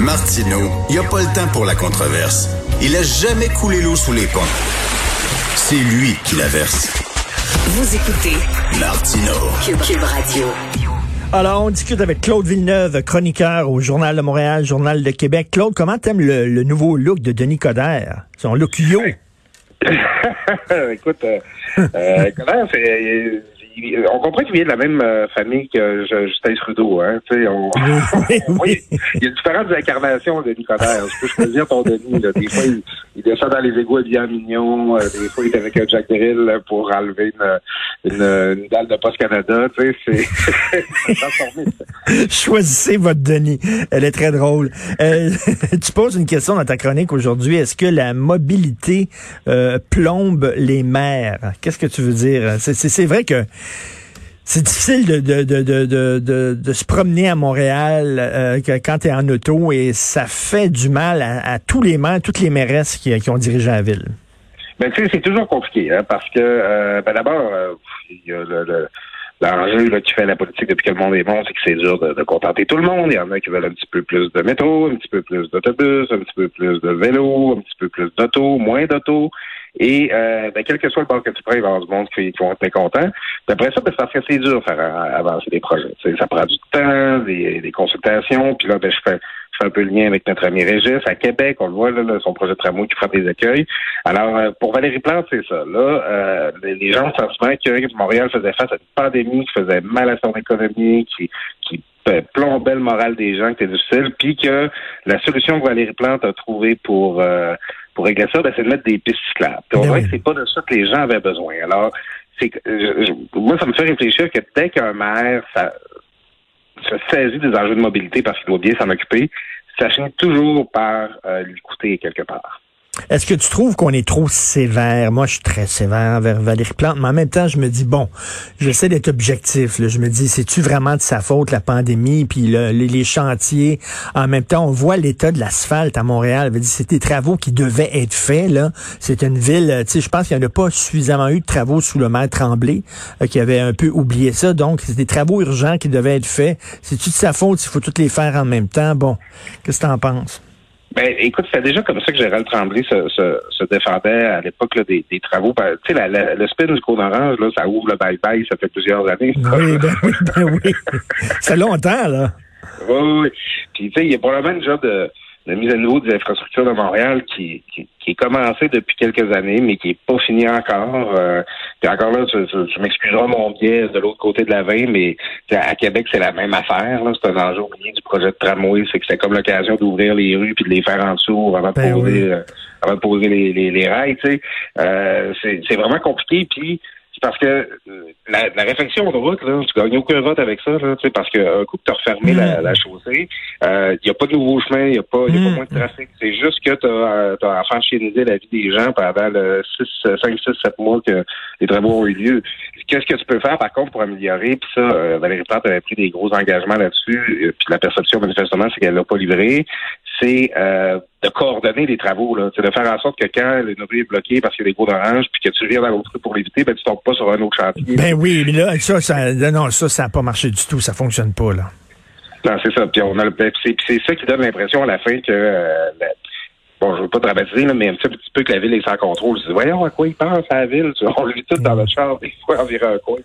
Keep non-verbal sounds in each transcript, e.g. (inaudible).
Martineau, il n'y a pas le temps pour la controverse. Il a jamais coulé l'eau sous les ponts. C'est lui qui la verse. Vous écoutez Martino. Cube, Radio. Alors, on discute avec Claude Villeneuve, chroniqueur au Journal de Montréal, Journal de Québec. Claude, comment t'aimes le, le nouveau look de Denis Coderre? Son look yo. (laughs) Écoute, euh, euh, Coderre, c'est il- on comprend qu'il vient de la même euh, famille que Justin Trudeau. Hein, tu sais, on, Oui, oui. (laughs) il y a différentes incarnations de Nicodère. Je peux choisir ton Denis. Là. Des fois, il, il descend dans les égouts bien mignon. Euh, des fois, il est avec un Jack Drill là, pour enlever une, une, une dalle de Post Canada. Tu sais, c'est. (laughs) Choisissez votre Denis. Elle est très drôle. Euh, (laughs) tu poses une question dans ta chronique aujourd'hui. Est-ce que la mobilité euh, plombe les maires? Qu'est-ce que tu veux dire? C'est vrai que c'est difficile de, de, de, de, se promener à Montréal euh, quand tu es en auto et ça fait du mal à, tous les maires, toutes les mairesses qui, qui ont dirigé la ville. Ben, tu sais, c'est toujours compliqué, hein, parce que, euh, ben, d'abord, euh, il y a le, le- l'enjeu qui fait la politique depuis que le monde est bon, c'est que c'est dur de, de contenter tout le monde. Il y en a qui veulent un petit peu plus de métro, un petit peu plus d'autobus, un petit peu plus de vélo, un petit peu plus d'auto, moins d'auto. Et euh, ben, quel que soit le bord que tu prends, il va y avoir du monde qui, qui vont être mécontents. Puis après ça, ben, parce que c'est dur de faire a- avancer des projets. Ça prend du temps, des, des consultations. Puis là, ben, je fais un peu le lien avec notre ami Régis à Québec. On le voit, là, là, son projet de tramway qui frappe des accueils. Alors, euh, pour Valérie Plante, c'est ça. Là, euh, les, gens le sentiment que Montréal faisait face à une pandémie qui faisait mal à son économie, qui, qui euh, plombait le moral des gens, qui était difficile, puis que la solution que Valérie Plante a trouvée pour euh, pour régler ça, ben, c'est de mettre des pistes cyclables. Puis on Ben voit oui. que c'est pas de ça que les gens avaient besoin. Alors, c'est euh, je- moi, ça me fait réfléchir que dès qu'un maire ça, se saisit des enjeux de mobilité parce qu'il doit bien s'en occuper, ça finit toujours par euh, lui coûter quelque part. Est-ce que tu trouves qu'on est trop sévère? Moi, je suis très sévère envers Valérie Plante, mais en même temps, je me dis, bon, j'essaie d'être objectif. là. Je me dis, c'est-tu vraiment de sa faute, la pandémie, puis le- les, chantiers? En même temps, on voit l'état de l'asphalte à Montréal. C'est des travaux qui devaient être faits. là. C'est une ville, tu sais, je pense qu'il n'y en a pas suffisamment eu de travaux sous le maire Tremblay, euh, qui avait un peu oublié ça. Donc, c'est des travaux urgents qui devaient être faits. C'est-tu de sa faute s'il faut toutes les faire en même temps? Bon, qu'est-ce que tu en penses? Ben, écoute, c'est déjà comme ça que Gérald Tremblay se, se, se défendait à l'époque des, des travaux. Ben, Tu sais, la- la- le spin du Côte Orange, là, ça ouvre le bye-bye, ça fait plusieurs années. Oui, ben oui, ben oui. (laughs) Ça fait longtemps, là. Oui, oui, oui. Puis, tu sais, il y a probablement une job de, de mise à niveau des infrastructures de Montréal qui, qui, qui est commencée depuis quelques années, mais qui est pas finie encore. Euh, puis encore là, tu, tu- tu m'excuseras mon biais de l'autre côté de la veine, mais à Québec, c'est la même affaire. C'est un enjeu du projet de tramway. C'est que c'est comme l'occasion d'ouvrir les rues puis de les faire en dessous avant de Ben poser, oui. euh, avant de poser les, les, les rails. Tu sais. Euh, c'est c'est vraiment compliqué. Puis c'est parce que euh, la, la réflexion de route, là, tu gagnes aucun vote avec ça, là, tu sais, parce qu'un coup que tu as refermé la, Mm. la chaussée, il n'y a pas de nouveaux chemins, il n'y a, pas, y a Mm. pas moins de trafic. C'est juste que tu as, enfanchinisé la vie des gens pendant le 6, 5, 6, 7 mois que les travaux ont eu lieu. Qu'est-ce que tu peux faire, par contre, pour améliorer? Puis ça, euh, Valérie Plante avait pris des gros engagements là-dessus, euh, puis la perception, manifestement, c'est qu'elle l'a pas livré. C'est euh, de coordonner les travaux, là. C'est de faire en sorte que quand le est bloqué parce qu'il y a des gros d'orange, puis que tu viens dans l'autre pour l'éviter, ben tu tombes pas sur un autre chantier. Ben oui, mais là, ça, ça, non, ça, ça n'a pas marché du tout. Ça fonctionne pas, là. Non, c'est ça. Puis on a le ben, c'est, c'est ça qui donne l'impression à la fin que euh, la- bon, je veux pas dramatiser, là, mais un petit, peu que la ville est sans contrôle. Je dis, voyons à quoi ils pensent à la ville? On le vit tout dans notre char, des fois environ un coin.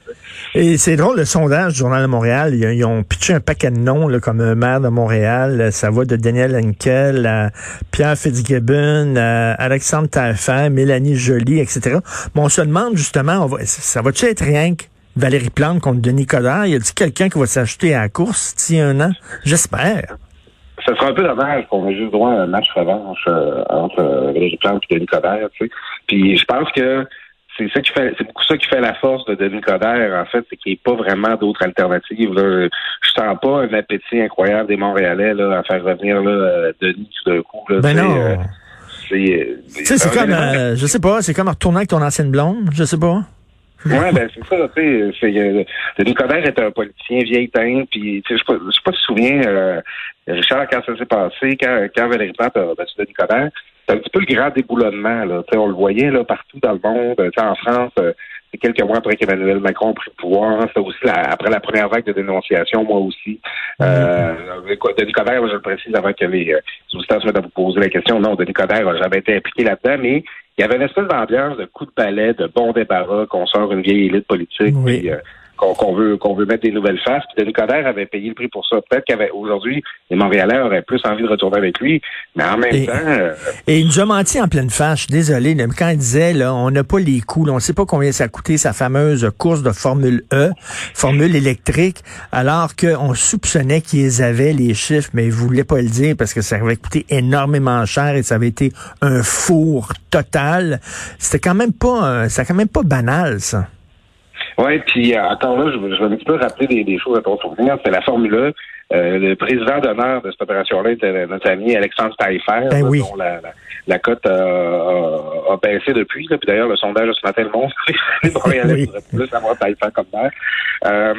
Et c'est drôle, le sondage du Journal de Montréal, ils, ont pitché un paquet de noms là, comme euh, maire de Montréal. Ça va de Daniel Henkel à Pierre Fitzgibbon, à Alexandre Taillefer, Mélanie Joly, etc. Mais on se demande justement, on va, ça va-tu être rien que Valérie Plante contre Denis Coderre? Y a-t-il quelqu'un qui va s'acheter à la course d'ici un an? J'espère. Ça serait un peu dommage qu'on ait juste droit à un match revanche euh, entre euh, Valérie Plante et Denis Coderre, tu sais. Puis je pense que c'est ça qui fait, c'est beaucoup ça qui fait la force de Denis Coderre, en fait, c'est qu'il n'y a pas vraiment d'autres alternatives. Là. Je sens pas un appétit incroyable des Montréalais là, à faire revenir là, Denis tout d'un coup. Là, ben non. Euh, c'est, c'est comme, euh, je sais pas, c'est comme retourner avec ton ancienne blonde, je sais pas. ouais, ben c'est ça, tu sais, euh, Denis Coderre est un politicien vieil teint, puis je sais pas, pas si tu te souviens, euh, Richard, quand ça s'est passé, quand, quand Valérie Plante a battu Denis Coderre, c'est un petit peu le grand déboulonnement. Là. on le voyait là, partout dans le monde. en France, euh, c'est quelques mois après qu'Emmanuel Macron a pris le pouvoir. C'était aussi après la première vague de dénonciation, moi aussi. Mm-hmm. Euh, Denis Coderre, je le précise avant que les euh, auditeurs se mettent à vous poser la question. Non, Denis Coderre n'a jamais été impliqué là-dedans, mais il y avait une espèce d'ambiance de coup de palais, de bon débarras, qu'on sort une vieille élite politique. Oui. Euh, qu'on veut qu'on veut mettre des nouvelles faces. Puis Denis Coderre avait payé le prix pour ça. Peut-être qu'aujourd'hui, les Montréalais auraient plus envie de retourner avec lui, mais en même temps... Euh, et il nous a menti en pleine face, désolé, quand il disait, là, on n'a pas les coûts, on ne sait pas combien ça a coûté sa fameuse course de Formule E, Formule électrique, alors qu'on soupçonnait qu'ils avaient les chiffres, mais ils voulaient pas le dire parce que ça avait coûté énormément cher et ça avait été un four total. C'était quand même pas, c'était quand même pas banal, ça. Oui, puis euh, encore là, je, je, vais un petit peu rappeler des, des choses à ton souvenir. C'est la Formule 1. Euh, le président d'honneur de cette opération-là était notre ami Alexandre Taillefer, ben oui. dont la, la, cote a, a, baissé depuis. Puis d'ailleurs, le sondage ce matin le montre. les Montréalais oui. plus avoir Taillefer comme maire. Euh,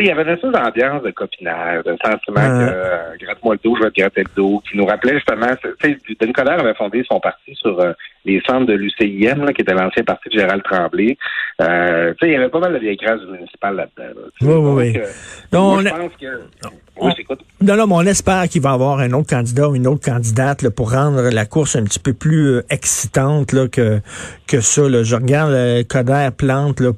il y avait une espèce d'ambiance de copinage, de sentiment que euh, gratte-moi le dos, je vais te gratter le dos, qui nous rappelait justement, tu sais, Denis Coderre avait fondé son parti sur euh, les centres de l'UCIM, qui était l'ancien parti de Gérald Tremblay. Euh, tu sais, il y avait pas mal de vieilles grâces municipales là-dedans. oui, oui, oui. Donc, je pense que... Oui, non, non, mais on espère qu'il va y avoir un autre candidat ou une autre candidate là, pour rendre la course un petit peu plus excitante là, que, que ça. Là. Je regarde le Coder Plante, là,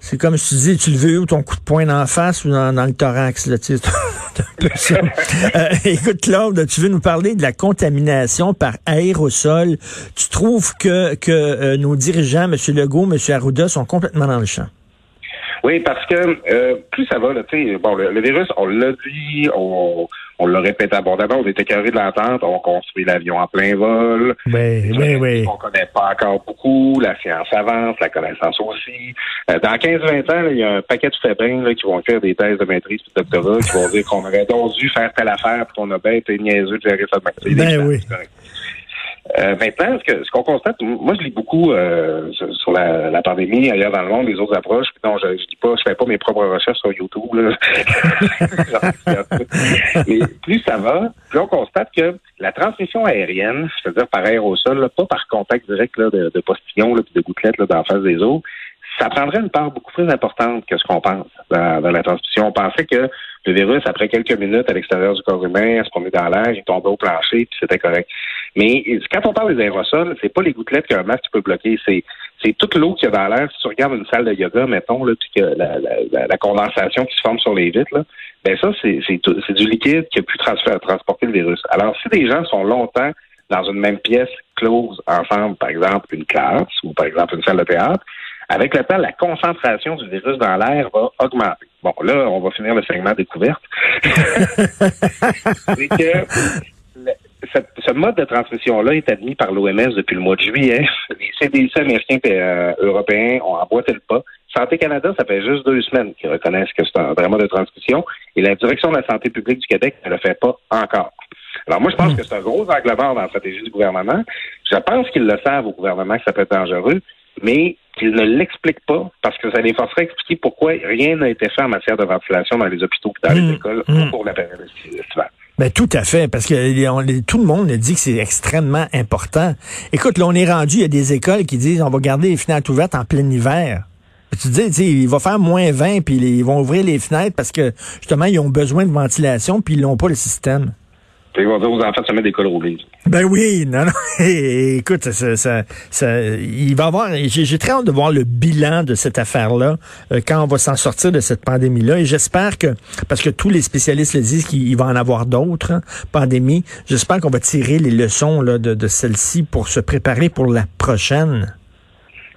c'est comme si tu dis, tu le veux où ton coup de poing en face ou dans, le thorax, là, tu sais, (laughs) un peu ça. (laughs) Euh, écoute, Claude, tu veux nous parler de la contamination par aérosol? Tu trouves que, que euh, nos dirigeants, M. Legault, M. Arruda, sont complètement dans le champ? Oui, parce que euh, plus ça va, tu sais, bon, le, virus, on l'a dit, on, on le répète abondamment, on était carré de l'entente, on construit l'avion en plein vol. Oui, oui, oui. On connaît pas encore beaucoup, la science avance, la connaissance aussi. Euh, dans 15-20 ans, il y a un paquet de fabrins qui vont faire des thèses de maîtrise et de doctorat, qui vont dire qu'on aurait donc dû faire telle affaire, pour qu'on a bien été niaiseux de gérer ça de Ben oui. Euh, maintenant, ce que ce qu'on constate, moi je lis beaucoup euh, sur la, la, pandémie ailleurs dans le monde, les autres approches. non, je, je dis pas, je fais pas mes propres recherches sur YouTube. Là. (laughs) Mais plus ça va, plus on constate que la transmission aérienne, c'est-à-dire par aérosol, là, pas par contact direct là, de, de postillons puis de gouttelettes dans la face des eaux, ça prendrait une part beaucoup plus importante que ce qu'on pense dans, dans, la transmission. On pensait que le virus, après quelques minutes à l'extérieur du corps humain, se promenait dans l'air, il tombait au plancher, puis c'était correct. Mais quand on parle des aérosols, c'est pas les gouttelettes qu'un masque peut bloquer, c'est c'est toute l'eau qu'il y a dans l'air. Si tu regardes une salle de yoga, mettons, là, puis que la, la, la, condensation qui se forme sur les vitres, là, ben ça, c'est c'est du liquide qui a pu transporter le virus. Alors, si des gens sont longtemps dans une même pièce close ensemble, par exemple une classe ou par exemple une salle de théâtre, avec le temps, la concentration du virus dans l'air va augmenter. Bon, là, on va finir le segment découverte. (laughs) c'est que ce mode de transmission-là est admis par l'OMS depuis le mois de juillet. (laughs) Les CDC américains et euh, européens ont emboîté le pas. Santé Canada, ça fait juste deux semaines qu'ils reconnaissent que c'est un vrai mode de transmission. Et la direction de la santé publique du Québec ne le fait pas encore. Alors moi, je pense hmm. que c'est un gros angle mort dans la stratégie du gouvernement. Je pense qu'ils le savent au gouvernement que ça peut être dangereux mais qu'ils ne l'expliquent pas parce que ça les forcerait à expliquer pourquoi rien n'a été fait en matière de ventilation dans les hôpitaux et dans les mmh, écoles mmh. pour la période estivale. Ben, tout à fait, parce que tout le monde dit que c'est extrêmement important. Écoute, là, on est rendu, il y a des écoles qui disent on va garder les fenêtres ouvertes en plein hiver. Tu dis, il va faire moins 20, puis ils vont ouvrir les fenêtres parce que, justement, ils ont besoin de ventilation, puis ils n'ont pas le système. Ils vont dire aux enfants de se mettre des cols roulés. Ben oui, non, non. (laughs) Écoute, ça, ça, ça, il va avoir. J'ai très hâte de voir le bilan de cette affaire-là euh, quand on va s'en sortir de cette pandémie-là. Et j'espère que, parce que tous les spécialistes le disent qu'il va en avoir d'autres hein, pandémies. J'espère qu'on va tirer les leçons là, de, de celle-ci pour se préparer pour la prochaine.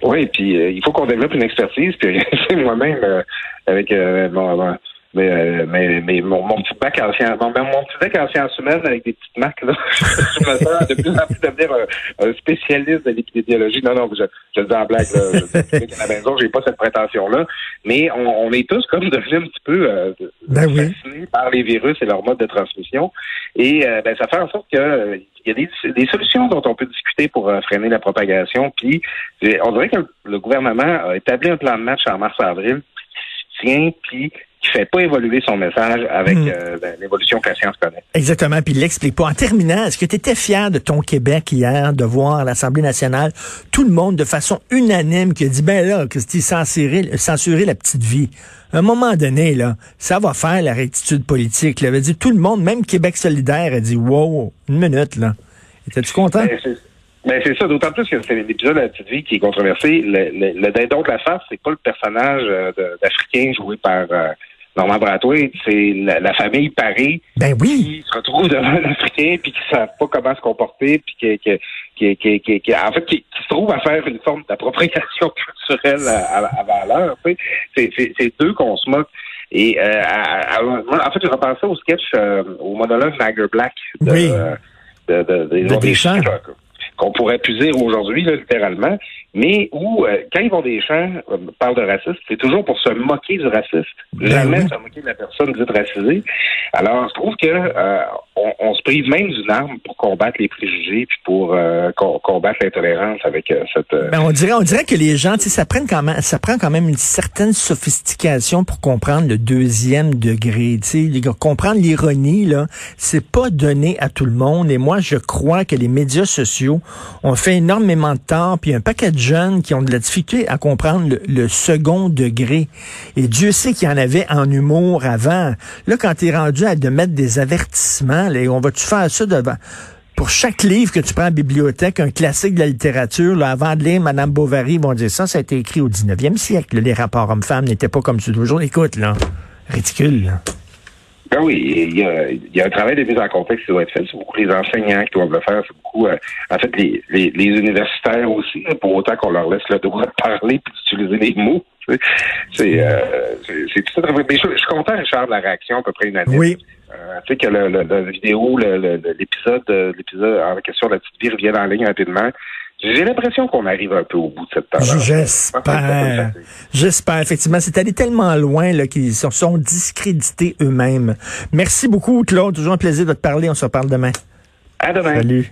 Oui, puis euh, il faut qu'on développe une expertise. Puis (laughs) moi-même, euh, avec mon mais, euh, mais, mais mon, mon, petit bac en sciences, mon, mon, petit bac en sciences humaines avec des petites marques, là, (laughs) je me sens de plus en plus devenir un, un spécialiste de l'épidémiologie. Non, non, je, je le dis en blague, là. Je, à la maison, j'ai pas cette prétention-là. Mais on, on, est tous comme devenus un petit peu euh, ben oui. fascinés par les virus et leur mode de transmission. Et euh, ben, ça fait en sorte que il y a des, des, solutions dont on peut discuter pour euh, freiner la propagation. Puis, on dirait que le gouvernement a établi un plan de match en mars-avril qui tient, puis qui fait pas évoluer son message avec hmm. euh, ben, l'évolution que la science connaît. Exactement, puis il l'explique pas. En terminant, est-ce que tu étais fier de ton Québec hier, de voir à l'Assemblée nationale tout le monde de façon unanime qui a dit, ben là, que c'était censurer, censurer la petite vie. À un moment donné, là, ça va faire la rectitude politique. Il avait dit tout le monde, même Québec solidaire, a dit, wow, une minute, là. Étais-tu content? Ben, ben c'est ça, d'autant plus que c'est l'épisode de la petite vie qui est controversé. Le, le, le dindon de la face, c'est pas le personnage euh, d'Africain joué par euh, Normand Bratois, c'est la, famille Paris ben oui. qui se retrouve devant (laughs) un Africain puis qui ne savent pas comment se comporter puis qui, qui, qui, qui, qui en fait qui, se trouve à faire une forme d'appropriation (laughs) culturelle à, à, à valeur. C'est, c'est, deux qu'on se moque. Et euh, en fait, je repensais au sketch, euh, au monologue Niger Black de, oui. de, de, de, de Deschamps qu'on pourrait puiser aujourd'hui, littéralement, mais où, euh, quand vont des champs euh, parlent de racisme, c'est toujours pour se moquer du raciste. Ben Jamais se moquer de la personne dite racisée. Alors, je trouve que euh, on, on, se prive même d'une arme pour combattre les préjugés puis pour euh, combattre l'intolérance avec cette. Ben, on dirait, on dirait que les gens, ça prend quand même, ça prend quand même une certaine sophistication pour comprendre le deuxième degré. Sais, comprendre l'ironie là, c'est pas donné à tout le monde. Et moi, je crois que les médias sociaux ont fait énormément de temps, puis un paquet de jeunes qui ont de la difficulté à comprendre le, second degré. Et Dieu sait qu'il y en avait en humour avant. Là, quand tu es rendu à de mettre des avertissements, là, on va-tu faire ça devant? Pour chaque livre que tu prends la bibliothèque, un classique de la littérature, là, avant de lire Madame Bovary, ils vont dire ça, ça a été écrit au 19e siècle. les rapports hommes-femmes n'étaient pas comme ceux d'aujourd'hui. Écoute, là, ridicule. Là. Ben oui, il y, a, il y, a, un travail de mise en contexte qui doit être fait. C'est beaucoup les enseignants qui doivent le faire. C'est beaucoup, euh, en fait, les, les, les, universitaires aussi, pour autant qu'on leur laisse le droit de parler et d'utiliser les mots. C'est euh, tout ça. Mais je, je suis content, Richard, de la réaction à peu près une année. Oui. Euh, tu sais que le, le, la vidéo, l'épisode l'épisode en question de la petite vie revient en ligne rapidement. J'ai l'impression qu'on arrive un peu au bout de cette tendance. J'espère. J'espère, effectivement. C'est allé tellement loin là, qu'ils se sont discrédités eux-mêmes. Merci beaucoup, Claude. Toujours un plaisir de te parler. On se reparle demain. À demain. Salut.